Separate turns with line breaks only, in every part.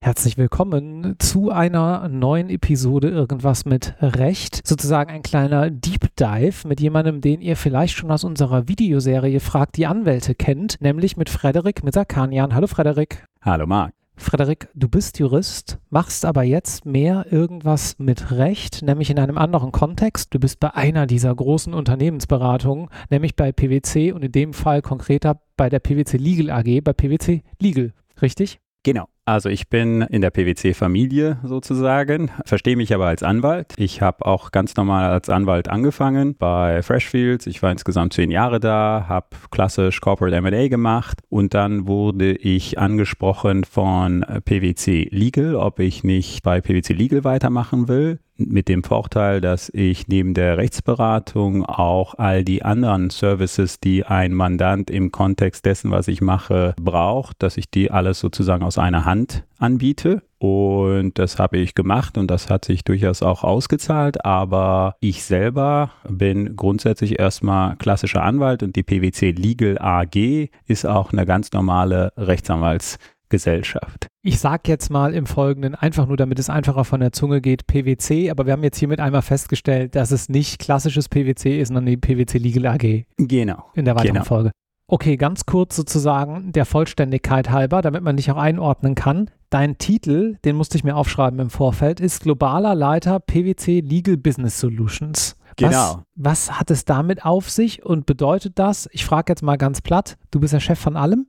Herzlich willkommen zu einer neuen Episode Irgendwas mit Recht. Sozusagen ein kleiner Deep Dive mit jemandem, den ihr vielleicht schon aus unserer Videoserie Fragt die Anwälte kennt, nämlich mit Frederik Misakanian. Hallo Frederik.
Hallo Marc.
Frederik, du bist Jurist, machst aber jetzt mehr irgendwas mit Recht, nämlich in einem anderen Kontext. Du bist bei einer dieser großen Unternehmensberatungen, nämlich bei PwC und in dem Fall konkreter bei der PwC Legal AG, bei PwC Legal, richtig?
Genau. Also ich bin in der PwC-Familie sozusagen, verstehe mich aber als Anwalt. Ich habe auch ganz normal als Anwalt angefangen bei Freshfields. Ich war insgesamt zehn Jahre da, habe klassisch Corporate M&A gemacht und dann wurde ich angesprochen von PwC Legal, ob ich nicht bei PwC Legal weitermachen will mit dem Vorteil, dass ich neben der Rechtsberatung auch all die anderen Services, die ein Mandant im Kontext dessen, was ich mache, braucht, dass ich die alles sozusagen aus einer Hand anbiete. Und das habe ich gemacht und das hat sich durchaus auch ausgezahlt. Aber ich selber bin grundsätzlich erstmal klassischer Anwalt und die PwC Legal AG ist auch eine ganz normale Rechtsanwalts- Gesellschaft.
Ich sage jetzt mal im Folgenden, einfach nur damit es einfacher von der Zunge geht, PwC, aber wir haben jetzt hiermit einmal festgestellt, dass es nicht klassisches PwC ist, sondern die PwC Legal AG.
Genau.
In der weiteren
genau.
Folge. Okay, ganz kurz sozusagen der Vollständigkeit halber, damit man dich auch einordnen kann. Dein Titel, den musste ich mir aufschreiben im Vorfeld, ist globaler Leiter PwC Legal Business Solutions.
Genau.
Was, was hat es damit auf sich und bedeutet das? Ich frage jetzt mal ganz platt, du bist der Chef von allem?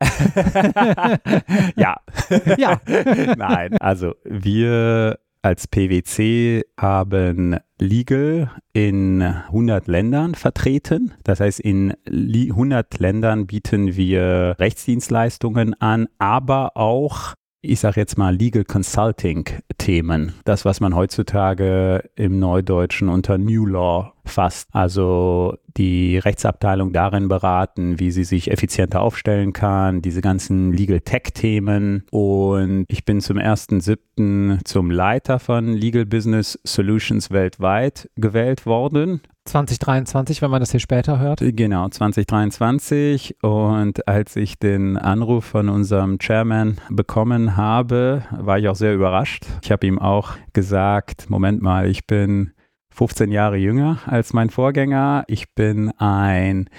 ja.
Ja.
Nein, also wir als PwC haben Legal in 100 Ländern vertreten. Das heißt, in 100 Ländern bieten wir Rechtsdienstleistungen an, aber auch ich sage jetzt mal Legal Consulting Themen. Das, was man heutzutage im Neudeutschen unter New Law fasst. Also die Rechtsabteilung darin beraten, wie sie sich effizienter aufstellen kann, diese ganzen Legal Tech Themen. Und ich bin zum 1.7. zum Leiter von Legal Business Solutions weltweit gewählt worden.
2023, wenn man das hier später hört.
Genau, 2023. Und als ich den Anruf von unserem Chairman bekommen habe, war ich auch sehr überrascht. Ich habe ihm auch gesagt, Moment mal, ich bin 15 Jahre jünger als mein Vorgänger. Ich bin ein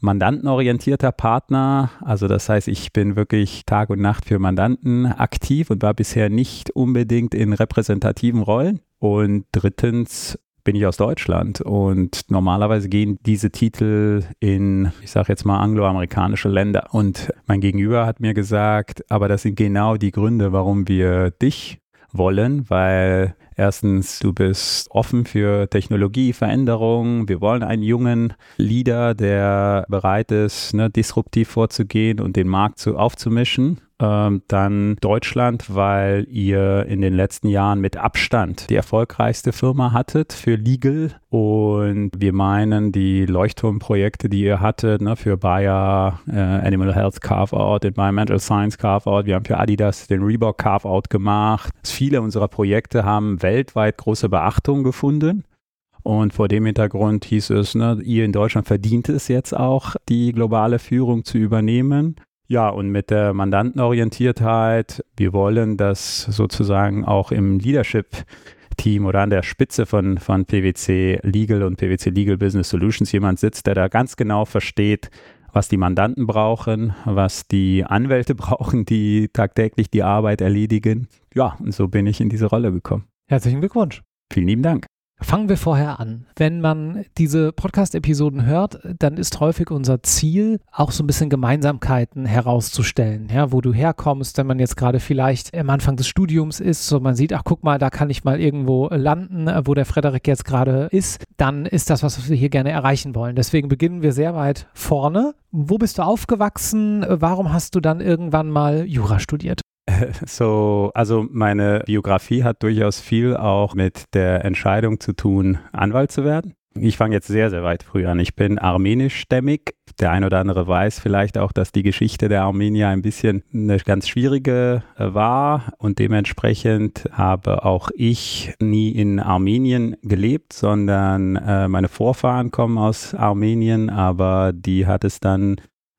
mandantenorientierter Partner. Also das heißt, ich bin wirklich Tag und Nacht für Mandanten aktiv und war bisher nicht unbedingt in repräsentativen Rollen. Und drittens bin ich aus Deutschland und normalerweise gehen diese Titel in, ich sage jetzt mal, angloamerikanische Länder. Und mein Gegenüber hat mir gesagt, aber das sind genau die Gründe, warum wir dich wollen, weil erstens, du bist offen für Technologie, Veränderungen. Wir wollen einen jungen Leader, der bereit ist, ne, disruptiv vorzugehen und den Markt zu, aufzumischen. Ähm, dann Deutschland, weil ihr in den letzten Jahren mit Abstand die erfolgreichste Firma hattet für Legal. Und wir meinen, die Leuchtturmprojekte, die ihr hattet, ne, für Bayer, äh, Animal Health Carve-Out, Environmental Science Carve-Out, wir haben für Adidas den Reebok Carve-Out gemacht. Viele unserer Projekte haben weltweit große Beachtung gefunden. Und vor dem Hintergrund hieß es, ne, ihr in Deutschland verdient es jetzt auch, die globale Führung zu übernehmen. Ja, und mit der Mandantenorientiertheit, wir wollen, dass sozusagen auch im Leadership Team oder an der Spitze von, von PwC Legal und PwC Legal Business Solutions jemand sitzt, der da ganz genau versteht, was die Mandanten brauchen, was die Anwälte brauchen, die tagtäglich die Arbeit erledigen. Ja, und so bin ich in diese Rolle gekommen.
Herzlichen Glückwunsch.
Vielen lieben Dank.
Fangen wir vorher an. Wenn man diese Podcast-Episoden hört, dann ist häufig unser Ziel, auch so ein bisschen Gemeinsamkeiten herauszustellen, ja, wo du herkommst, wenn man jetzt gerade vielleicht am Anfang des Studiums ist, so man sieht, ach guck mal, da kann ich mal irgendwo landen, wo der Frederik jetzt gerade ist, dann ist das, was wir hier gerne erreichen wollen. Deswegen beginnen wir sehr weit vorne. Wo bist du aufgewachsen? Warum hast du dann irgendwann mal Jura studiert?
So, also meine Biografie hat durchaus viel auch mit der Entscheidung zu tun, Anwalt zu werden. Ich fange jetzt sehr, sehr weit früh an. Ich bin armenischstämmig. Der ein oder andere weiß vielleicht auch, dass die Geschichte der Armenier ein bisschen eine ganz schwierige äh, war und dementsprechend habe auch ich nie in Armenien gelebt, sondern äh, meine Vorfahren kommen aus Armenien, aber die hat es dann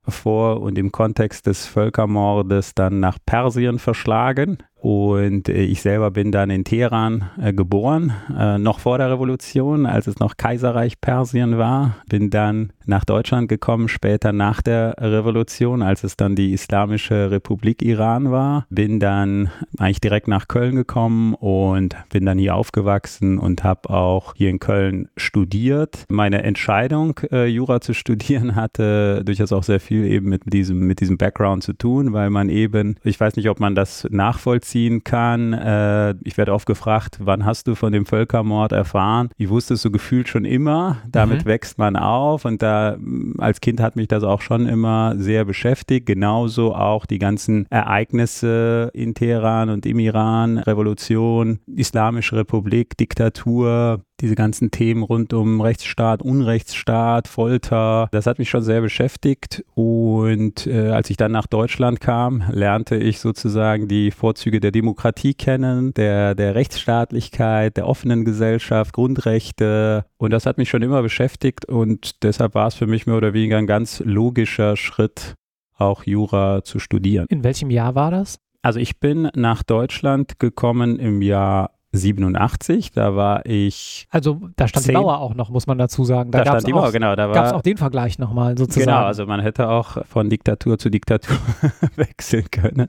vor und im Kontext des Völkermordes dann nach Persien verschlagen. Und äh, ich selber bin dann in Teheran äh, geboren, äh, noch vor der Revolution, als es noch Kaiserreich Persien war. Bin dann nach Deutschland gekommen, später nach der Revolution, als es dann die Islamische Republik Iran war. Bin dann eigentlich direkt nach Köln gekommen und bin dann hier aufgewachsen und habe auch hier in Köln studiert. Meine Entscheidung, Jura zu studieren, hatte durchaus auch sehr viel eben mit diesem, mit diesem Background zu tun, weil man eben, ich weiß nicht, ob man das nachvollzieht, nachvollziehen kann. Äh, ich werde oft gefragt, wann hast du von dem Völkermord erfahren? Ich wusste es so gefühlt schon immer. Damit mhm. wächst man auf und da als Kind hat mich das auch schon immer sehr beschäftigt. Genauso auch die ganzen Ereignisse in Teheran und im Iran, Revolution, Islamische Republik, Diktatur, diese ganzen Themen rund um Rechtsstaat, Unrechtsstaat, Folter, das hat mich schon sehr beschäftigt. Und äh, als ich dann nach Deutschland kam, lernte ich sozusagen die Vorzüge der Demokratie kennen, der, der Rechtsstaatlichkeit, der offenen Gesellschaft, Grundrechte. Und das hat mich schon immer beschäftigt und deshalb war es für mich mehr oder weniger ein ganz logischer Schritt, auch Jura zu studieren.
In welchem Jahr war das?
Also ich bin nach Deutschland gekommen im Jahr 87, da war ich.
Also da stand 10. die Mauer auch noch, muss man dazu sagen.
Da, da stand die Mauer, auch, genau. Da
gab es auch den Vergleich nochmal sozusagen. Genau,
also man hätte auch von Diktatur zu Diktatur wechseln können.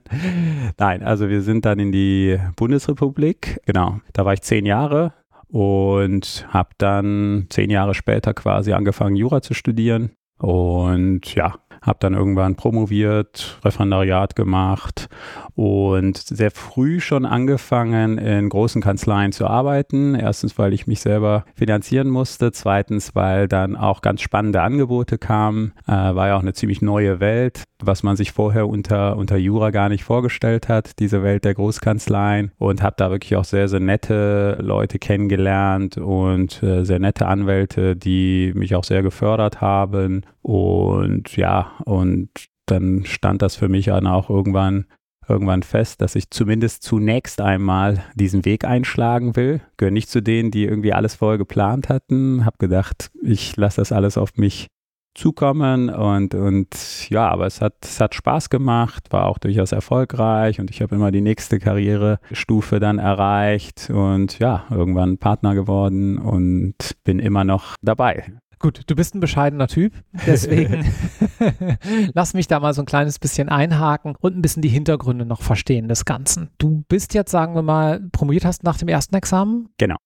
Nein, also wir sind dann in die Bundesrepublik. Genau, da war ich zehn Jahre und habe dann zehn Jahre später quasi angefangen, Jura zu studieren. Und ja, habe dann irgendwann promoviert, Referendariat gemacht und sehr früh schon angefangen, in großen Kanzleien zu arbeiten. Erstens, weil ich mich selber finanzieren musste. Zweitens, weil dann auch ganz spannende Angebote kamen. Äh, war ja auch eine ziemlich neue Welt, was man sich vorher unter, unter Jura gar nicht vorgestellt hat, diese Welt der Großkanzleien. Und habe da wirklich auch sehr, sehr nette Leute kennengelernt und äh, sehr nette Anwälte, die mich auch sehr gefördert haben. Und ja, und dann stand das für mich dann auch irgendwann irgendwann fest, dass ich zumindest zunächst einmal diesen Weg einschlagen will. Gehöre nicht zu denen, die irgendwie alles vorher geplant hatten. Habe gedacht, ich lasse das alles auf mich zukommen und, und ja, aber es hat, es hat Spaß gemacht, war auch durchaus erfolgreich und ich habe immer die nächste Karrierestufe dann erreicht und ja, irgendwann Partner geworden und bin immer noch dabei.
Gut, du bist ein bescheidener Typ, deswegen lass mich da mal so ein kleines bisschen einhaken und ein bisschen die Hintergründe noch verstehen des Ganzen. Du bist jetzt, sagen wir mal, promoviert hast nach dem ersten Examen?
Genau.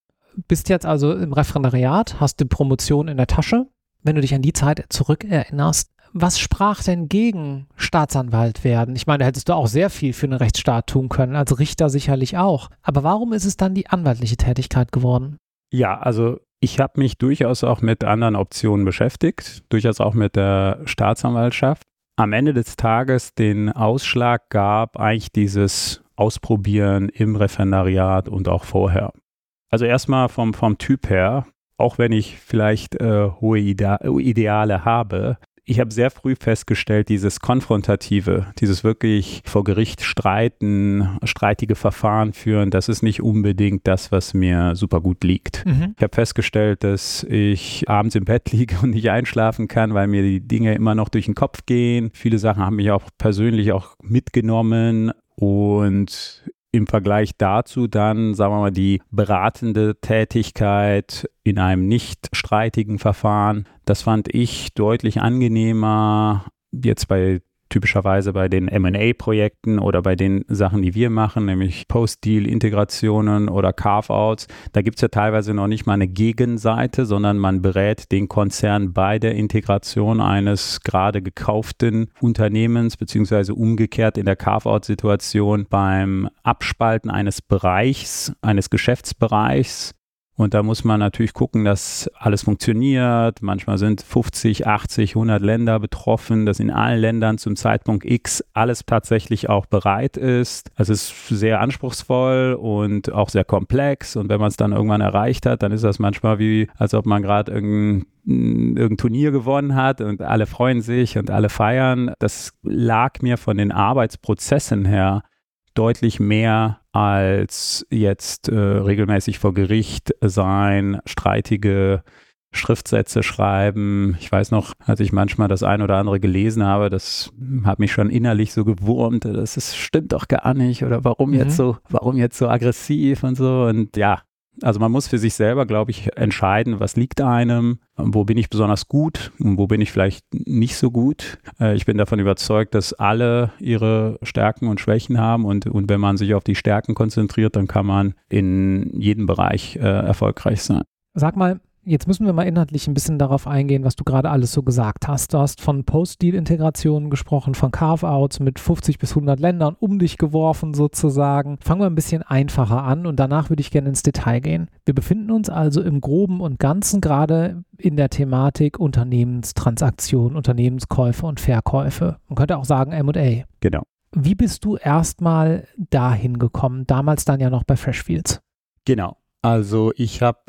Bist jetzt also im Referendariat, hast die Promotion in der Tasche. Wenn du dich an die Zeit zurückerinnerst, was sprach denn gegen Staatsanwalt werden? Ich meine, da hättest du auch sehr viel für einen Rechtsstaat tun können, als Richter sicherlich auch. Aber warum ist es dann die anwaltliche Tätigkeit geworden?
Ja, also ich habe mich durchaus auch mit anderen Optionen beschäftigt, durchaus auch mit der Staatsanwaltschaft. Am Ende des Tages den Ausschlag gab eigentlich dieses Ausprobieren im Referendariat und auch vorher. Also erstmal vom, vom Typ her, auch wenn ich vielleicht äh, hohe Ideale habe, ich habe sehr früh festgestellt, dieses Konfrontative, dieses wirklich vor Gericht streiten, streitige Verfahren führen, das ist nicht unbedingt das, was mir super gut liegt. Mhm. Ich habe festgestellt, dass ich abends im Bett liege und nicht einschlafen kann, weil mir die Dinge immer noch durch den Kopf gehen. Viele Sachen haben mich auch persönlich auch mitgenommen und im Vergleich dazu dann, sagen wir mal, die beratende Tätigkeit in einem nicht streitigen Verfahren, das fand ich deutlich angenehmer jetzt bei typischerweise bei den MA-Projekten oder bei den Sachen, die wir machen, nämlich Post-Deal-Integrationen oder Carve-outs. Da gibt es ja teilweise noch nicht mal eine Gegenseite, sondern man berät den Konzern bei der Integration eines gerade gekauften Unternehmens, beziehungsweise umgekehrt in der Carve-out-Situation beim Abspalten eines Bereichs, eines Geschäftsbereichs Und da muss man natürlich gucken, dass alles funktioniert. Manchmal sind 50, 80, 100 Länder betroffen, dass in allen Ländern zum Zeitpunkt X alles tatsächlich auch bereit ist. Also es ist sehr anspruchsvoll und auch sehr komplex. Und wenn man es dann irgendwann erreicht hat, dann ist das manchmal wie, als ob man gerade irgendein irgendein Turnier gewonnen hat und alle freuen sich und alle feiern. Das lag mir von den Arbeitsprozessen her deutlich mehr als jetzt äh, regelmäßig vor Gericht sein, streitige Schriftsätze schreiben. Ich weiß noch, als ich manchmal das ein oder andere gelesen habe, das hat mich schon innerlich so gewurmt. Das ist, stimmt doch gar nicht. Oder warum mhm. jetzt so, warum jetzt so aggressiv und so. Und ja, also man muss für sich selber, glaube ich, entscheiden, was liegt einem, wo bin ich besonders gut und wo bin ich vielleicht nicht so gut. Äh, ich bin davon überzeugt, dass alle ihre Stärken und Schwächen haben und, und wenn man sich auf die Stärken konzentriert, dann kann man in jedem Bereich äh, erfolgreich sein.
Sag mal, Jetzt müssen wir mal inhaltlich ein bisschen darauf eingehen, was du gerade alles so gesagt hast. Du hast von Post-Deal-Integrationen gesprochen, von Carve-Outs mit 50 bis 100 Ländern um dich geworfen sozusagen. Fangen wir ein bisschen einfacher an und danach würde ich gerne ins Detail gehen. Wir befinden uns also im Groben und Ganzen gerade in der Thematik Unternehmenstransaktionen, Unternehmenskäufe und Verkäufe. Man könnte auch sagen M&A.
Genau.
Wie bist du erstmal dahin gekommen? Damals dann ja noch bei Freshfields.
Genau. Also ich habe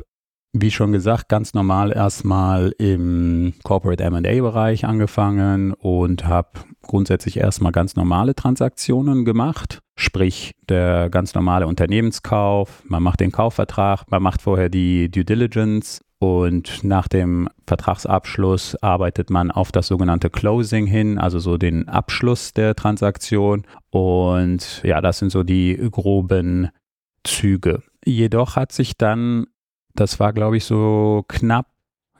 wie schon gesagt, ganz normal erstmal im Corporate MA-Bereich angefangen und habe grundsätzlich erstmal ganz normale Transaktionen gemacht. Sprich, der ganz normale Unternehmenskauf, man macht den Kaufvertrag, man macht vorher die Due Diligence und nach dem Vertragsabschluss arbeitet man auf das sogenannte Closing hin, also so den Abschluss der Transaktion. Und ja, das sind so die groben Züge. Jedoch hat sich dann das war, glaube ich, so knapp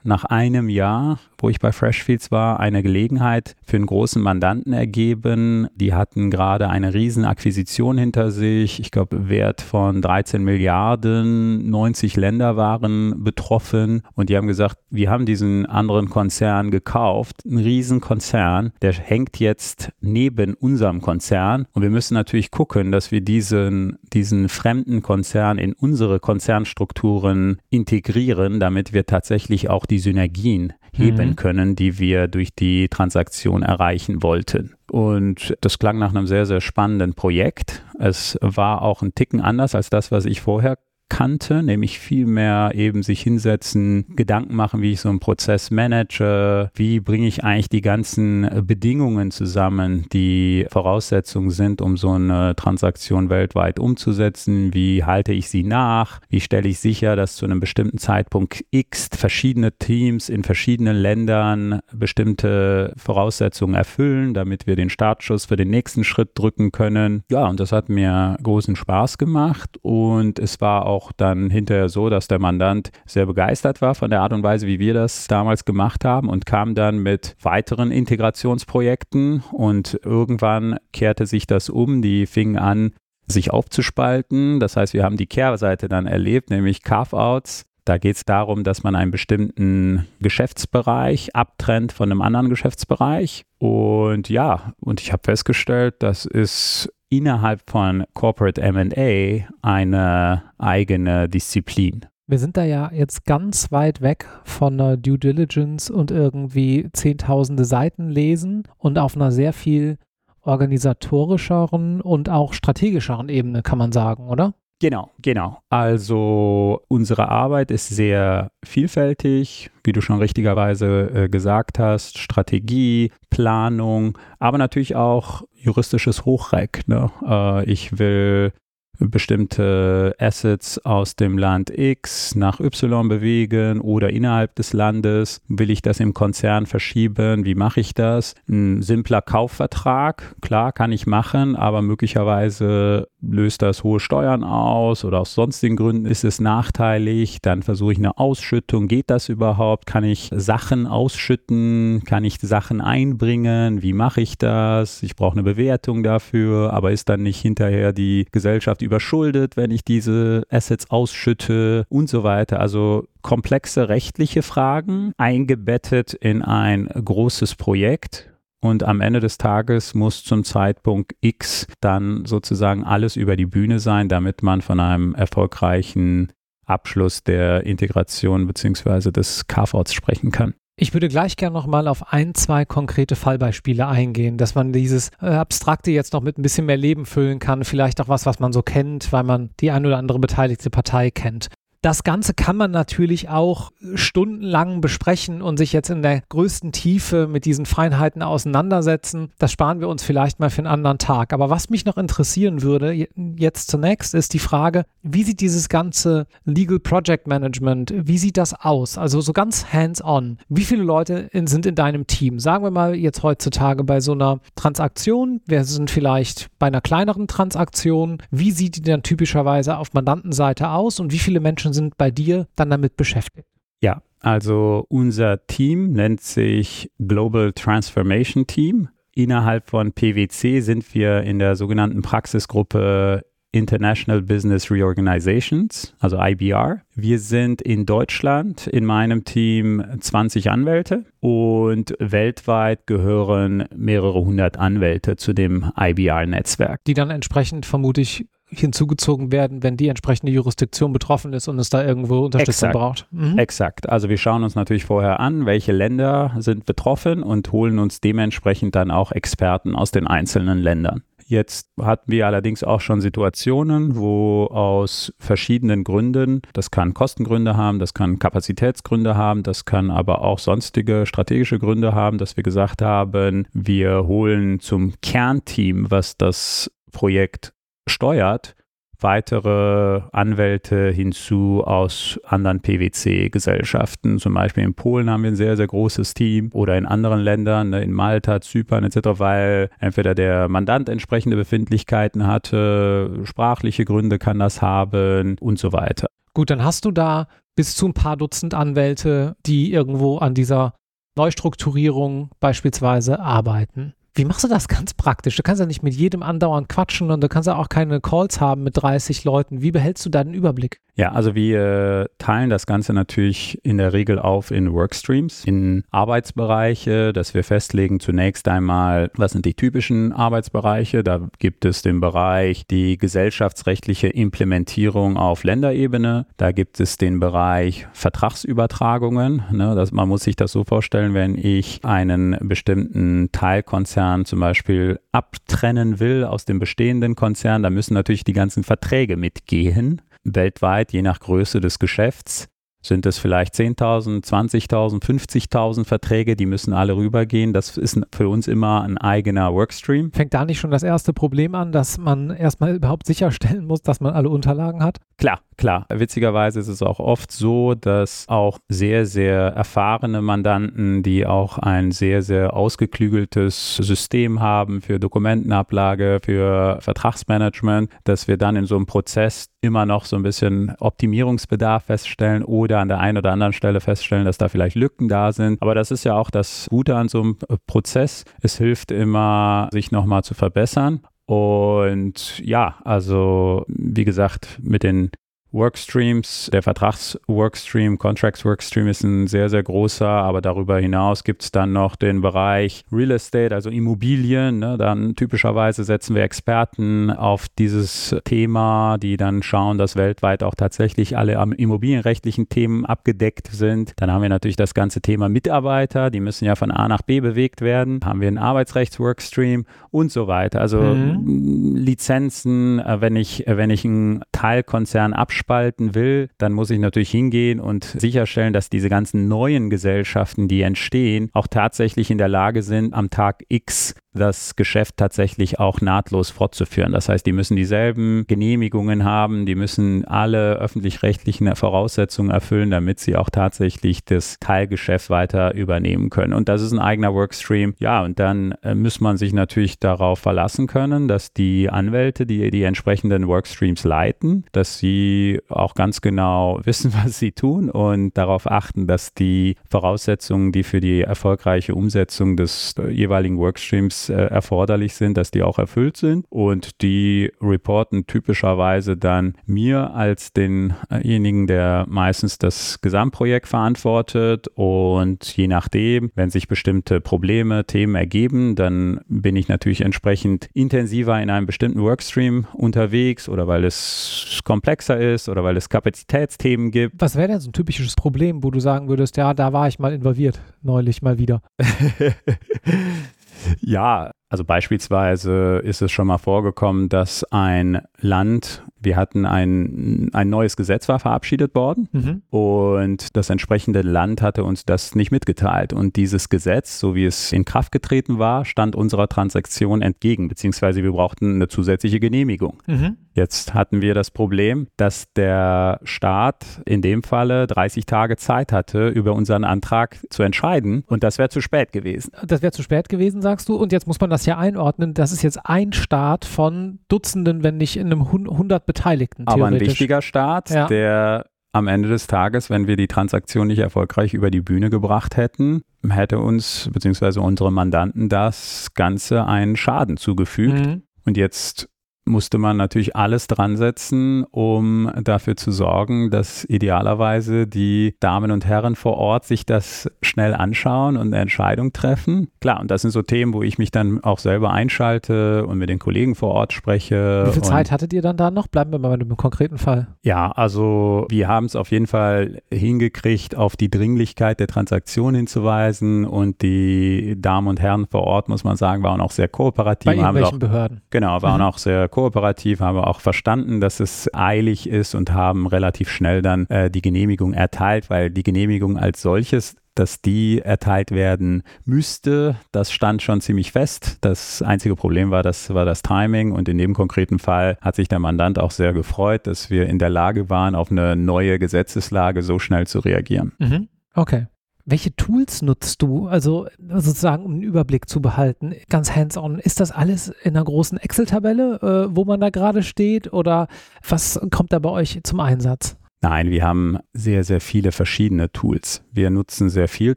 nach einem Jahr, wo ich bei Freshfields war, eine Gelegenheit für einen großen Mandanten ergeben. Die hatten gerade eine Riesenakquisition hinter sich. Ich glaube, Wert von 13 Milliarden. 90 Länder waren betroffen. Und die haben gesagt, wir haben diesen anderen Konzern gekauft. Ein Riesenkonzern. Der hängt jetzt neben unserem Konzern. Und wir müssen natürlich gucken, dass wir diesen, diesen fremden Konzern in unsere Konzernstrukturen integrieren, damit wir tatsächlich auch die Synergien heben mhm. können, die wir durch die Transaktion erreichen wollten. Und das klang nach einem sehr, sehr spannenden Projekt. Es war auch ein Ticken anders als das, was ich vorher kannte, nämlich viel mehr eben sich hinsetzen, Gedanken machen, wie ich so einen Prozess manage, wie bringe ich eigentlich die ganzen Bedingungen zusammen, die Voraussetzungen sind, um so eine Transaktion weltweit umzusetzen, wie halte ich sie nach, wie stelle ich sicher, dass zu einem bestimmten Zeitpunkt X verschiedene Teams in verschiedenen Ländern bestimmte Voraussetzungen erfüllen, damit wir den Startschuss für den nächsten Schritt drücken können. Ja, und das hat mir großen Spaß gemacht und es war auch auch dann hinterher so, dass der Mandant sehr begeistert war von der Art und Weise, wie wir das damals gemacht haben und kam dann mit weiteren Integrationsprojekten und irgendwann kehrte sich das um. Die fingen an, sich aufzuspalten. Das heißt, wir haben die Kehrseite dann erlebt, nämlich Carve-outs. Da geht es darum, dass man einen bestimmten Geschäftsbereich abtrennt von einem anderen Geschäftsbereich. Und ja, und ich habe festgestellt, das ist innerhalb von Corporate MA eine eigene Disziplin.
Wir sind da ja jetzt ganz weit weg von einer Due Diligence und irgendwie zehntausende Seiten lesen und auf einer sehr viel organisatorischeren und auch strategischeren Ebene, kann man sagen, oder?
Genau, genau. Also unsere Arbeit ist sehr vielfältig, wie du schon richtigerweise äh, gesagt hast, Strategie, Planung, aber natürlich auch juristisches Hochreck. Ne? Äh, ich will bestimmte Assets aus dem Land X nach Y bewegen oder innerhalb des Landes? Will ich das im Konzern verschieben? Wie mache ich das? Ein simpler Kaufvertrag, klar, kann ich machen, aber möglicherweise löst das hohe Steuern aus oder aus sonstigen Gründen ist es nachteilig. Dann versuche ich eine Ausschüttung. Geht das überhaupt? Kann ich Sachen ausschütten? Kann ich Sachen einbringen? Wie mache ich das? Ich brauche eine Bewertung dafür, aber ist dann nicht hinterher die Gesellschaft überschuldet, wenn ich diese Assets ausschütte und so weiter. Also komplexe rechtliche Fragen eingebettet in ein großes Projekt. Und am Ende des Tages muss zum Zeitpunkt X dann sozusagen alles über die Bühne sein, damit man von einem erfolgreichen Abschluss der Integration bzw. des Carve-outs sprechen kann.
Ich würde gleich gerne nochmal auf ein, zwei konkrete Fallbeispiele eingehen, dass man dieses äh, Abstrakte jetzt noch mit ein bisschen mehr Leben füllen kann. Vielleicht auch was, was man so kennt, weil man die ein oder andere beteiligte Partei kennt. Das Ganze kann man natürlich auch stundenlang besprechen und sich jetzt in der größten Tiefe mit diesen Feinheiten auseinandersetzen. Das sparen wir uns vielleicht mal für einen anderen Tag. Aber was mich noch interessieren würde, jetzt zunächst, ist die Frage, wie sieht dieses ganze Legal Project Management, wie sieht das aus? Also so ganz hands-on. Wie viele Leute in, sind in deinem Team? Sagen wir mal jetzt heutzutage bei so einer Transaktion, wir sind vielleicht bei einer kleineren Transaktion. Wie sieht die dann typischerweise auf Mandantenseite aus und wie viele Menschen Menschen sind bei dir dann damit beschäftigt?
Ja, also unser Team nennt sich Global Transformation Team. Innerhalb von PwC sind wir in der sogenannten Praxisgruppe International Business Reorganizations, also IBR. Wir sind in Deutschland in meinem Team 20 Anwälte und weltweit gehören mehrere hundert Anwälte zu dem IBR-Netzwerk.
Die dann entsprechend vermutlich hinzugezogen werden, wenn die entsprechende Jurisdiktion betroffen ist und es da irgendwo Unterstützung
Exakt.
braucht.
Mhm. Exakt. Also wir schauen uns natürlich vorher an, welche Länder sind betroffen und holen uns dementsprechend dann auch Experten aus den einzelnen Ländern. Jetzt hatten wir allerdings auch schon Situationen, wo aus verschiedenen Gründen, das kann Kostengründe haben, das kann Kapazitätsgründe haben, das kann aber auch sonstige strategische Gründe haben, dass wir gesagt haben, wir holen zum Kernteam, was das Projekt steuert, weitere Anwälte hinzu aus anderen PwC-Gesellschaften. Zum Beispiel in Polen haben wir ein sehr, sehr großes Team oder in anderen Ländern, ne, in Malta, Zypern etc., weil entweder der Mandant entsprechende Befindlichkeiten hatte, sprachliche Gründe kann das haben und so weiter.
Gut, dann hast du da bis zu ein paar Dutzend Anwälte, die irgendwo an dieser Neustrukturierung beispielsweise arbeiten. Wie machst du das ganz praktisch? Du kannst ja nicht mit jedem andauernd quatschen und du kannst ja auch keine Calls haben mit 30 Leuten. Wie behältst du deinen Überblick?
Ja, also wir teilen das Ganze natürlich in der Regel auf in Workstreams, in Arbeitsbereiche, dass wir festlegen zunächst einmal, was sind die typischen Arbeitsbereiche. Da gibt es den Bereich die gesellschaftsrechtliche Implementierung auf Länderebene. Da gibt es den Bereich Vertragsübertragungen. Ne, das, man muss sich das so vorstellen, wenn ich einen bestimmten Teilkonzern zum Beispiel abtrennen will aus dem bestehenden Konzern, da müssen natürlich die ganzen Verträge mitgehen weltweit, je nach Größe des Geschäfts sind es vielleicht 10.000, 20.000, 50.000 Verträge, die müssen alle rübergehen. Das ist für uns immer ein eigener Workstream.
Fängt da nicht schon das erste Problem an, dass man erstmal überhaupt sicherstellen muss, dass man alle Unterlagen hat?
Klar, klar. Witzigerweise ist es auch oft so, dass auch sehr, sehr erfahrene Mandanten, die auch ein sehr, sehr ausgeklügeltes System haben für Dokumentenablage, für Vertragsmanagement, dass wir dann in so einem Prozess immer noch so ein bisschen Optimierungsbedarf feststellen oder an der einen oder anderen Stelle feststellen, dass da vielleicht Lücken da sind. Aber das ist ja auch das Gute an so einem Prozess. Es hilft immer, sich nochmal zu verbessern. Und ja, also wie gesagt, mit den Workstreams. Der Vertragsworkstream, Contracts Workstream ist ein sehr, sehr großer, aber darüber hinaus gibt es dann noch den Bereich Real Estate, also Immobilien. Ne? Dann typischerweise setzen wir Experten auf dieses Thema, die dann schauen, dass weltweit auch tatsächlich alle immobilienrechtlichen Themen abgedeckt sind. Dann haben wir natürlich das ganze Thema Mitarbeiter, die müssen ja von A nach B bewegt werden. Haben wir einen Arbeitsrechtsworkstream und so weiter. Also mhm. Lizenzen, äh, wenn ich, wenn ich einen Teilkonzern abschließe, abspalten will, dann muss ich natürlich hingehen und sicherstellen, dass diese ganzen neuen Gesellschaften, die entstehen, auch tatsächlich in der Lage sind, am Tag X das Geschäft tatsächlich auch nahtlos fortzuführen. Das heißt, die müssen dieselben Genehmigungen haben, die müssen alle öffentlich-rechtlichen Voraussetzungen erfüllen, damit sie auch tatsächlich das Teilgeschäft weiter übernehmen können. Und das ist ein eigener Workstream. Ja, und dann äh, muss man sich natürlich darauf verlassen können, dass die Anwälte, die die entsprechenden Workstreams leiten, dass sie auch ganz genau wissen, was sie tun und darauf achten, dass die Voraussetzungen, die für die erfolgreiche Umsetzung des äh, jeweiligen Workstreams Äh, erforderlich sind, dass die auch erfüllt sind. Und die reporten typischerweise dann mir als denjenigen, der meistens das Gesamtprojekt verantwortet. Und je nachdem, wenn sich bestimmte Probleme, Themen ergeben, dann bin ich natürlich entsprechend intensiver in einem bestimmten Workstream unterwegs oder weil es komplexer ist oder weil es Kapazitätsthemen gibt.
Was wäre denn so ein typisches Problem, wo du sagen würdest, ja, da war ich mal involviert, neulich mal wieder?
ja, also beispielsweise ist es schon mal vorgekommen, dass ein Land, wir hatten ein, ein neues Gesetz war verabschiedet worden mhm. und das entsprechende Land hatte uns das nicht mitgeteilt. Und dieses Gesetz, so wie es in Kraft getreten war, stand unserer Transaktion entgegen, beziehungsweise wir brauchten eine zusätzliche Genehmigung. Mhm. Jetzt hatten wir das Problem, dass der Staat in dem Falle 30 Tage Zeit hatte, über unseren Antrag zu entscheiden und das wäre zu spät gewesen.
Das wäre zu spät gewesen, sagst du, und jetzt muss man das ja einordnen, das ist jetzt ein Staat von Dutzenden, wenn nicht in einem 100 Beteiligten.
Aber ein wichtiger Staat, ja. der am Ende des Tages, wenn wir die Transaktion nicht erfolgreich über die Bühne gebracht hätten, hätte uns bzw. unsere Mandanten das Ganze einen Schaden zugefügt. Mhm. Und jetzt musste man natürlich alles dran setzen, um dafür zu sorgen, dass idealerweise die Damen und Herren vor Ort sich das schnell anschauen und eine Entscheidung treffen. Klar, und das sind so Themen, wo ich mich dann auch selber einschalte und mit den Kollegen vor Ort spreche.
Wie viel Zeit hattet ihr dann da noch? Bleiben wir mal bei dem konkreten Fall.
Ja, also wir haben es auf jeden Fall hingekriegt, auf die Dringlichkeit der Transaktion hinzuweisen und die Damen und Herren vor Ort, muss man sagen, waren auch sehr kooperativ.
Bei irgendwelchen
auch,
Behörden.
Genau, waren mhm. auch sehr kooperativ, haben auch verstanden, dass es eilig ist und haben relativ schnell dann äh, die Genehmigung erteilt, weil die Genehmigung als solches dass die erteilt werden müsste. Das stand schon ziemlich fest. Das einzige Problem war, das war das Timing und in dem konkreten Fall hat sich der Mandant auch sehr gefreut, dass wir in der Lage waren, auf eine neue Gesetzeslage so schnell zu reagieren.
Mhm. Okay. Welche Tools nutzt du, also sozusagen, um einen Überblick zu behalten, ganz hands-on? Ist das alles in einer großen Excel-Tabelle, äh, wo man da gerade steht, oder was kommt da bei euch zum Einsatz?
Nein, wir haben sehr, sehr viele verschiedene Tools. Wir nutzen sehr viel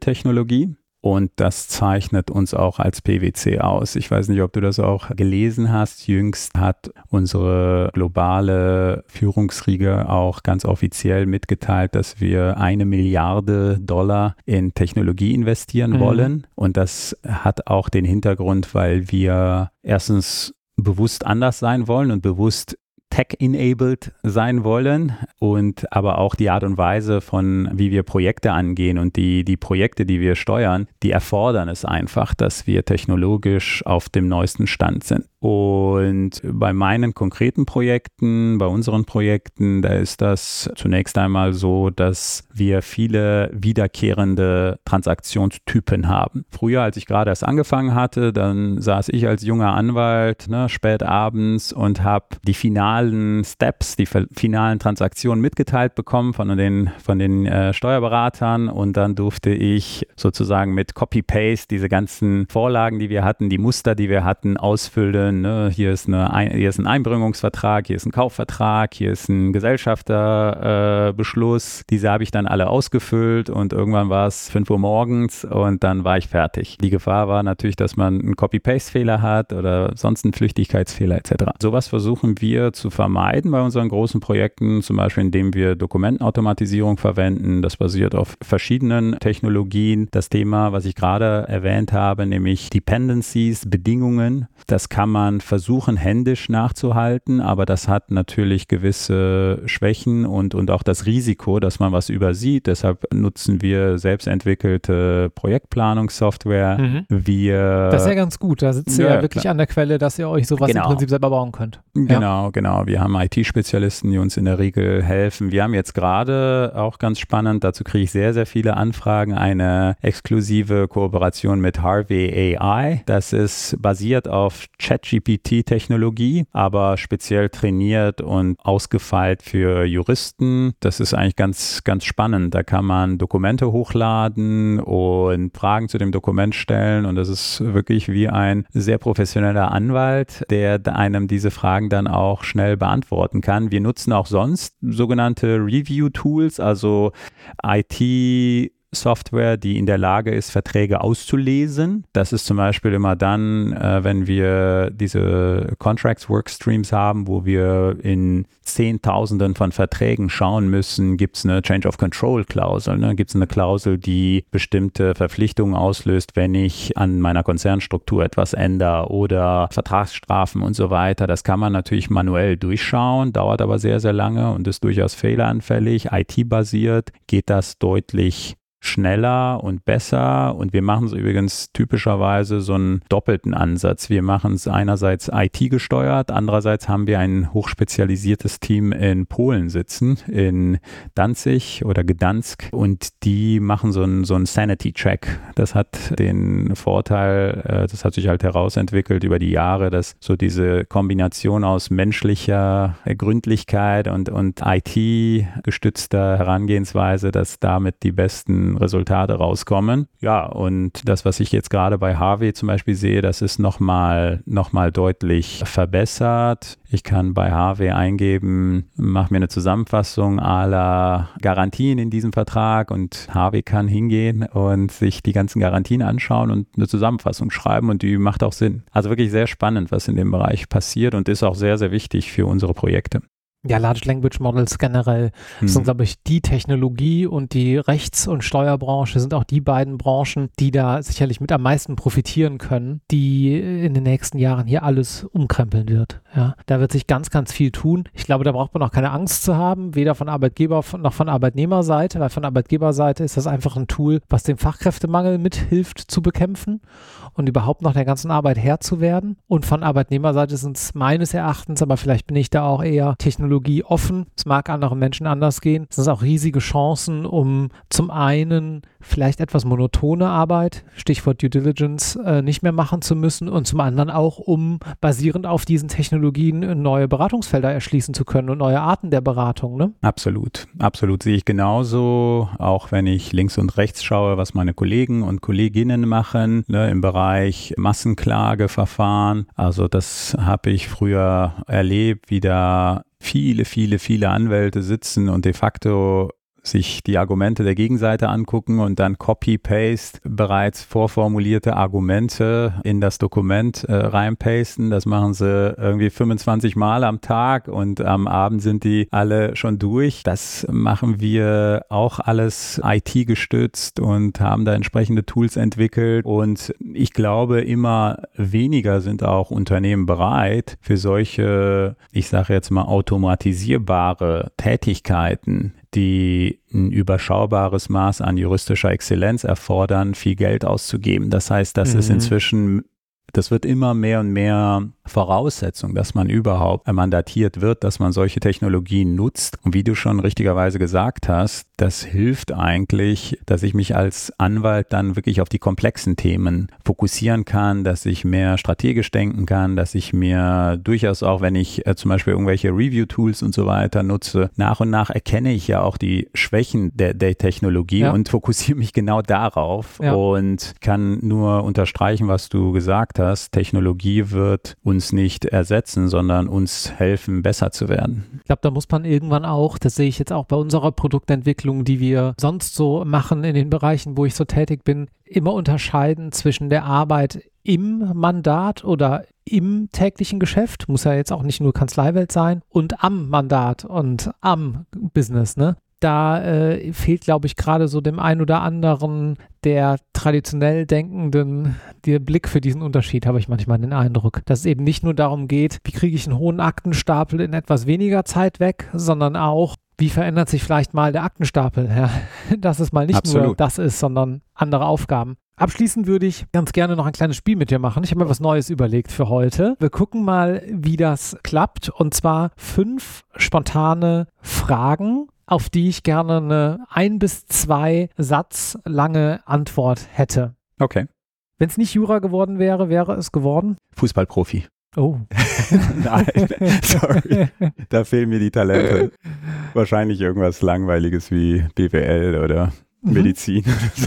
Technologie. Und das zeichnet uns auch als PwC aus. Ich weiß nicht, ob du das auch gelesen hast. Jüngst hat unsere globale Führungsriege auch ganz offiziell mitgeteilt, dass wir eine Milliarde Dollar in Technologie investieren mhm. wollen. Und das hat auch den Hintergrund, weil wir erstens bewusst anders sein wollen und bewusst tech-enabled sein wollen und aber auch die Art und Weise von, wie wir Projekte angehen und die, die Projekte, die wir steuern, die erfordern es einfach, dass wir technologisch auf dem neuesten Stand sind. Und bei meinen konkreten Projekten, bei unseren Projekten, da ist das zunächst einmal so, dass wir viele wiederkehrende Transaktionstypen haben. Früher, als ich gerade erst angefangen hatte, dann saß ich als junger Anwalt ne, spät abends und habe die finalen Steps, die finalen Transaktionen mitgeteilt bekommen von den, von den äh, Steuerberatern und dann durfte ich sozusagen mit Copy-Paste diese ganzen Vorlagen, die wir hatten, die Muster, die wir hatten, ausfüllen können. Ne? Hier, ist eine, hier ist ein Einbringungsvertrag, hier ist ein Kaufvertrag, hier ist ein Gesellschafterbeschluss. Äh, Diese habe ich dann alle ausgefüllt und irgendwann war es 5 Uhr morgens und dann war ich fertig. Die Gefahr war natürlich, dass man einen Copy-Paste-Fehler hat oder sonst einen Flüchtigkeitsfehler etc. Sowas versuchen wir zu vermeiden bei unseren großen Projekten, zum Beispiel indem wir Dokumentenautomatisierung verwenden. Das basiert auf verschiedenen Technologien. Das Thema, was ich gerade erwähnt habe, nämlich Dependencies, Bedingungen, das kann man man versuchen, händisch nachzuhalten, aber das hat natürlich gewisse Schwächen und, und auch das Risiko, dass man was übersieht. Deshalb nutzen wir selbstentwickelte Projektplanungssoftware. Mhm. Wir,
das ist ja ganz gut. Da sitzt ihr ja, ja wirklich klar. an der Quelle, dass ihr euch sowas genau. im Prinzip selber bauen könnt.
Genau, ja. genau. Wir haben IT-Spezialisten, die uns in der Regel helfen. Wir haben jetzt gerade auch ganz spannend, dazu kriege ich sehr, sehr viele Anfragen, eine exklusive Kooperation mit Harvey AI. Das ist basiert auf ChatGPT ChatGPT-Technologie, aber speziell trainiert und ausgefeilt für Juristen. Das ist eigentlich ganz, ganz spannend. Da kann man Dokumente hochladen und Fragen zu dem Dokument stellen und das ist wirklich wie ein sehr professioneller Anwalt, der einem diese Fragen dann auch schnell beantworten kann. Wir nutzen auch sonst sogenannte Review-Tools, also IT Software, die in der Lage ist, Verträge auszulesen. Das ist zum Beispiel immer dann, äh, wenn wir diese Contracts Workstreams haben, wo wir in Zehntausenden von Verträgen schauen müssen, gibt es eine Change of Control Klausel, ne? gibt es eine Klausel, die bestimmte Verpflichtungen auslöst, wenn ich an meiner Konzernstruktur etwas ändere oder Vertragsstrafen und so weiter. Das kann man natürlich manuell durchschauen, dauert aber sehr, sehr lange und ist durchaus fehleranfällig. IT-basiert geht das deutlich schneller und besser. Und wir machen es übrigens typischerweise so einen doppelten Ansatz. Wir machen es einerseits IT gesteuert, andererseits haben wir ein hochspezialisiertes Team in Polen sitzen, in Danzig oder Gdansk. Und die machen so einen, so einen Sanity-Check. Das hat den Vorteil, äh, das hat sich halt herausentwickelt über die Jahre, dass so diese Kombination aus menschlicher Gründlichkeit und, und IT-gestützter Herangehensweise, dass damit die besten Resultate rauskommen. Ja, und das, was ich jetzt gerade bei Harvey zum Beispiel sehe, das ist nochmal noch mal deutlich verbessert. Ich kann bei Harvey eingeben, mach mir eine Zusammenfassung aller Garantien in diesem Vertrag und Harvey kann hingehen und sich die ganzen Garantien anschauen und eine Zusammenfassung schreiben und die macht auch Sinn. Also wirklich sehr spannend, was in dem Bereich passiert und ist auch sehr, sehr wichtig für unsere Projekte.
Ja, Large Language Models generell mhm. sind, glaube ich, die Technologie und die Rechts- und Steuerbranche sind auch die beiden Branchen, die da sicherlich mit am meisten profitieren können, die in den nächsten Jahren hier alles umkrempeln wird. Ja, da wird sich ganz, ganz viel tun. Ich glaube, da braucht man auch keine Angst zu haben, weder von Arbeitgeber noch von Arbeitnehmerseite, weil von Arbeitgeberseite ist das einfach ein Tool, was den Fachkräftemangel mithilft zu bekämpfen und überhaupt noch der ganzen Arbeit Herr zu werden. Und von Arbeitnehmerseite sind es meines Erachtens, aber vielleicht bin ich da auch eher Technologie Technologie offen. Es mag anderen Menschen anders gehen. Es sind auch riesige Chancen, um zum einen vielleicht etwas monotone Arbeit, Stichwort Due Diligence, äh, nicht mehr machen zu müssen und zum anderen auch, um basierend auf diesen Technologien neue Beratungsfelder erschließen zu können und neue Arten der Beratung. Ne?
Absolut, absolut sehe ich genauso, auch wenn ich links und rechts schaue, was meine Kollegen und Kolleginnen machen ne, im Bereich Massenklageverfahren. Also das habe ich früher erlebt, wie da viele, viele, viele Anwälte sitzen und de facto sich die Argumente der Gegenseite angucken und dann Copy-Paste bereits vorformulierte Argumente in das Dokument äh, reinpasten. Das machen sie irgendwie 25 Mal am Tag und am Abend sind die alle schon durch. Das machen wir auch alles IT-gestützt und haben da entsprechende Tools entwickelt. Und ich glaube, immer weniger sind auch Unternehmen bereit für solche, ich sage jetzt mal, automatisierbare Tätigkeiten die ein überschaubares Maß an juristischer Exzellenz erfordern, viel Geld auszugeben. Das heißt, das mhm. ist inzwischen das wird immer mehr und mehr Voraussetzung, dass man überhaupt mandatiert wird, dass man solche Technologien nutzt. Und wie du schon richtigerweise gesagt hast, das hilft eigentlich, dass ich mich als Anwalt dann wirklich auf die komplexen Themen fokussieren kann, dass ich mehr strategisch denken kann, dass ich mir durchaus auch, wenn ich äh, zum Beispiel irgendwelche Review-Tools und so weiter nutze, nach und nach erkenne ich ja auch die Schwächen der, der Technologie ja. und fokussiere mich genau darauf ja. und kann nur unterstreichen, was du gesagt hast. Technologie wird uns nicht ersetzen, sondern uns helfen, besser zu werden.
Ich glaube, da muss man irgendwann auch, das sehe ich jetzt auch bei unserer Produktentwicklung, die wir sonst so machen in den Bereichen, wo ich so tätig bin, immer unterscheiden zwischen der Arbeit im Mandat oder im täglichen Geschäft, muss ja jetzt auch nicht nur Kanzleiwelt sein, und am Mandat und am Business, ne? Da äh, fehlt, glaube ich, gerade so dem einen oder anderen der traditionell Denkenden der Blick für diesen Unterschied, habe ich manchmal den Eindruck. Dass es eben nicht nur darum geht, wie kriege ich einen hohen Aktenstapel in etwas weniger Zeit weg, sondern auch, wie verändert sich vielleicht mal der Aktenstapel? Ja, dass es mal nicht Absolut. nur das ist, sondern andere Aufgaben. Abschließend würde ich ganz gerne noch ein kleines Spiel mit dir machen. Ich habe mir was Neues überlegt für heute. Wir gucken mal, wie das klappt. Und zwar fünf spontane Fragen auf die ich gerne eine ein bis zwei Satz lange Antwort hätte.
Okay.
Wenn es nicht Jura geworden wäre, wäre es geworden?
Fußballprofi.
Oh.
Nein, sorry. Da fehlen mir die Talente. Wahrscheinlich irgendwas Langweiliges wie BWL oder mhm. Medizin.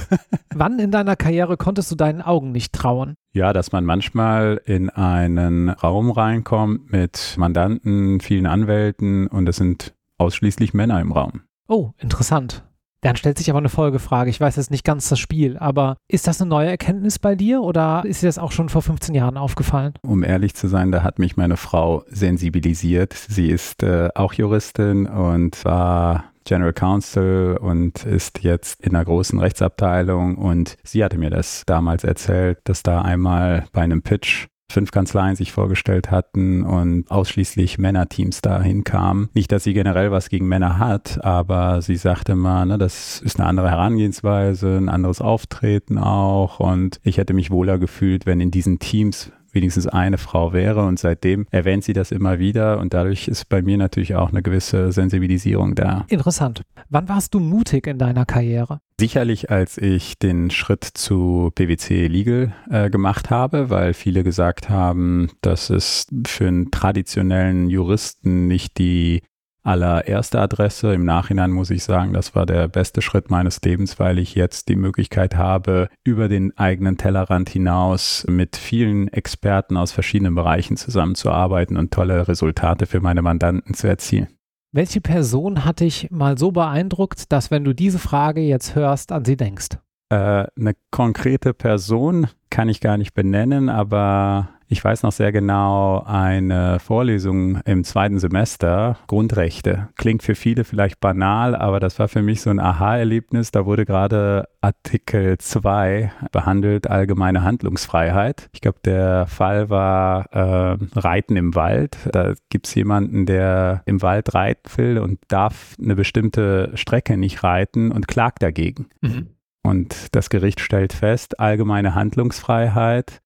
Wann in deiner Karriere konntest du deinen Augen nicht trauen?
Ja, dass man manchmal in einen Raum reinkommt mit Mandanten, vielen Anwälten und es sind ausschließlich Männer im Raum.
Oh, interessant. Dann stellt sich aber eine Folgefrage. Ich weiß jetzt nicht ganz das Spiel, aber ist das eine neue Erkenntnis bei dir oder ist dir das auch schon vor 15 Jahren aufgefallen?
Um ehrlich zu sein, da hat mich meine Frau sensibilisiert. Sie ist äh, auch Juristin und war General Counsel und ist jetzt in einer großen Rechtsabteilung und sie hatte mir das damals erzählt, dass da einmal bei einem Pitch fünf Kanzleien sich vorgestellt hatten und ausschließlich Männerteams dahin kamen. Nicht, dass sie generell was gegen Männer hat, aber sie sagte mal, ne, das ist eine andere Herangehensweise, ein anderes Auftreten auch und ich hätte mich wohler gefühlt, wenn in diesen Teams wenigstens eine Frau wäre. Und seitdem erwähnt sie das immer wieder und dadurch ist bei mir natürlich auch eine gewisse Sensibilisierung da.
Interessant. Wann warst du mutig in deiner Karriere?
Sicherlich, als ich den Schritt zu PwC Legal äh, gemacht habe, weil viele gesagt haben, dass es für einen traditionellen Juristen nicht die allererste Adresse. Im Nachhinein muss ich sagen, das war der beste Schritt meines Lebens, weil ich jetzt die Möglichkeit habe, über den eigenen Tellerrand hinaus mit vielen Experten aus verschiedenen Bereichen zusammenzuarbeiten und tolle Resultate für meine Mandanten zu erzielen.
Welche Person hat dich mal so beeindruckt, dass wenn du diese Frage jetzt hörst, an sie denkst?
Äh, eine konkrete Person kann ich gar nicht benennen, aber ich weiß noch sehr genau, eine Vorlesung im zweiten Semester, Grundrechte. Klingt für viele vielleicht banal, aber das war für mich so ein Aha-Erlebnis. Da wurde gerade Artikel 2 behandelt, allgemeine Handlungsfreiheit. Ich glaube, der Fall war äh, Reiten im Wald. Da gibt es jemanden, der im Wald reiten will und darf eine bestimmte Strecke nicht reiten und klagt dagegen. Mhm. Und das Gericht stellt fest, allgemeine Handlungsfreiheit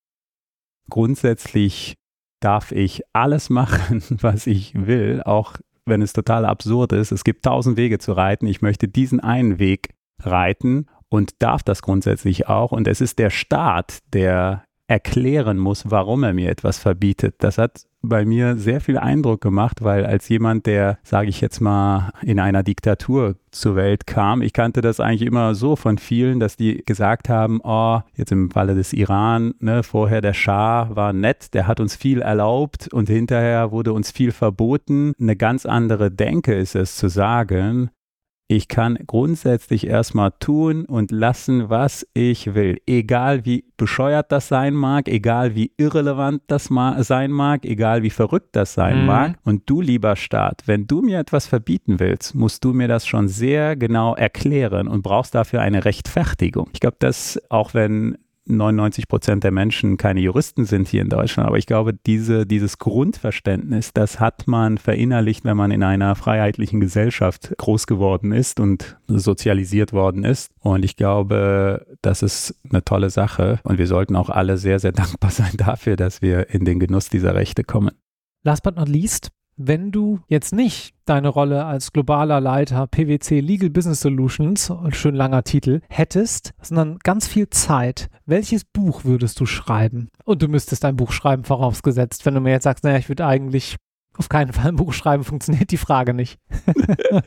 grundsätzlich darf ich alles machen, was ich will, auch wenn es total absurd ist. Es gibt tausend Wege zu reiten. Ich möchte diesen einen Weg reiten und darf das grundsätzlich auch. Und es ist der Staat, der erklären muss, warum er mir etwas verbietet. Das hat bei mir sehr viel Eindruck gemacht, weil als jemand, der, sage ich jetzt mal, in einer Diktatur zur Welt kam, ich kannte das eigentlich immer so von vielen, dass die gesagt haben, oh, jetzt im Falle des Iran, ne, vorher der Schah war nett, der hat uns viel erlaubt und hinterher wurde uns viel verboten. Eine ganz andere Denke ist es zu sagen, ich kann grundsätzlich erstmal tun und lassen, was ich will. Egal wie bescheuert das sein mag, egal wie irrelevant das sein mag, egal wie verrückt das sein mhm. mag. Und du, lieber Staat, wenn du mir etwas verbieten willst, musst du mir das schon sehr genau erklären und brauchst dafür eine Rechtfertigung. Ich glaube, dass auch wenn 99 Prozent der Menschen keine Juristen sind hier in Deutschland. Aber ich glaube, diese, dieses Grundverständnis, das hat man verinnerlicht, wenn man in einer freiheitlichen Gesellschaft groß geworden ist und sozialisiert worden ist. Und ich glaube, das ist eine tolle Sache. Und wir sollten auch alle sehr, sehr dankbar sein dafür, dass wir in den Genuss dieser Rechte kommen.
Last but not least, wenn du jetzt nicht deine Rolle als globaler Leiter PwC Legal Business Solutions, schön langer Titel, hättest, sondern ganz viel Zeit, welches Buch würdest du schreiben? Und du müsstest ein Buch schreiben, vorausgesetzt. Wenn du mir jetzt sagst, naja, ich würde eigentlich auf keinen Fall ein Buch schreiben, funktioniert die Frage nicht.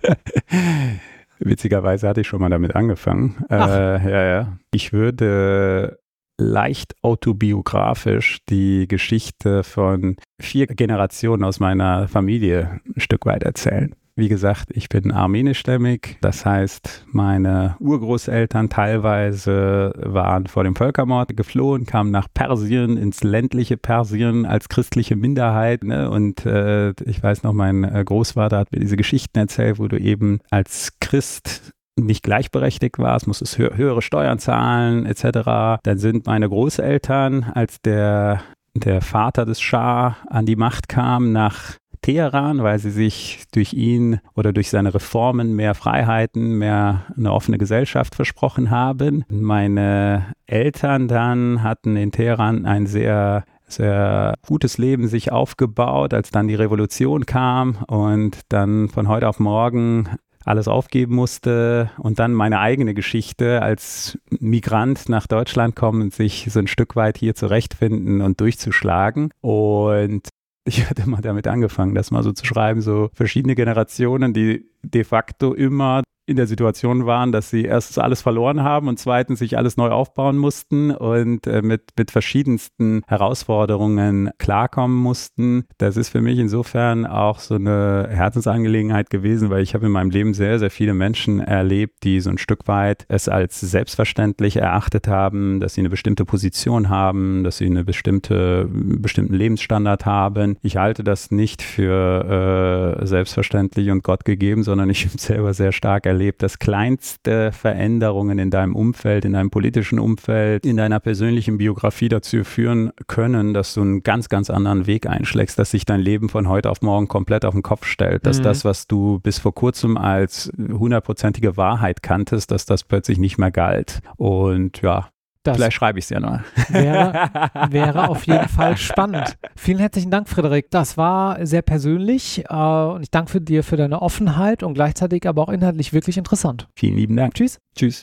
Witzigerweise hatte ich schon mal damit angefangen. Äh, ja, ja. Ich würde leicht autobiografisch die Geschichte von vier Generationen aus meiner Familie ein Stück weit erzählen. Wie gesagt, ich bin armenischstämmig, das heißt, meine Urgroßeltern teilweise waren vor dem Völkermord geflohen, kamen nach Persien, ins ländliche Persien als christliche Minderheit. Ne? Und äh, ich weiß noch, mein äh, Großvater hat mir diese Geschichten erzählt, wo du eben als Christ nicht gleichberechtigt warst, musstest hö höhere Steuern zahlen etc. Dann sind meine Großeltern, als der, der Vater des Schah an die Macht kam, nach Teheran, weil sie sich durch ihn oder durch seine Reformen mehr Freiheiten, mehr eine offene Gesellschaft versprochen haben. Meine Eltern dann hatten in Teheran ein sehr sehr gutes Leben sich aufgebaut, als dann die Revolution kam und dann von heute auf morgen alles aufgeben musste und dann meine eigene Geschichte als Migrant nach Deutschland kommen und sich so ein Stück weit hier zurechtfinden und durchzuschlagen. Und ich hatte mal damit angefangen, das mal so zu schreiben, so verschiedene Generationen, die de facto immer in der Situation waren, dass sie erstens alles verloren haben und zweitens sich alles neu aufbauen mussten und äh, mit, mit verschiedensten Herausforderungen klarkommen mussten. Das ist für mich insofern auch so eine Herzensangelegenheit gewesen, weil ich habe in meinem Leben sehr, sehr viele Menschen erlebt, die so ein Stück weit es als selbstverständlich erachtet haben, dass sie eine bestimmte Position haben, dass sie eine bestimmte, bestimmten Lebensstandard haben. Ich halte das nicht für äh, selbstverständlich und Gott gegeben, sondern ich habe selber sehr stark erlebt, dass kleinste Veränderungen in deinem Umfeld, in deinem politischen Umfeld, in deiner persönlichen Biografie dazu führen können, dass du einen ganz, ganz anderen Weg einschlägst, dass sich dein Leben von heute auf morgen komplett auf den Kopf stellt, dass mhm. das, was du bis vor kurzem als hundertprozentige Wahrheit kanntest, dass das plötzlich nicht mehr galt. Und ja, das Vielleicht schreibe ich es ja noch.
Wäre, wäre auf jeden Fall spannend. Vielen herzlichen Dank, Frederik. Das war sehr persönlich äh, und ich danke dir für deine Offenheit und gleichzeitig aber auch inhaltlich wirklich interessant.
Vielen lieben Dank.
Tschüss.
Tschüss.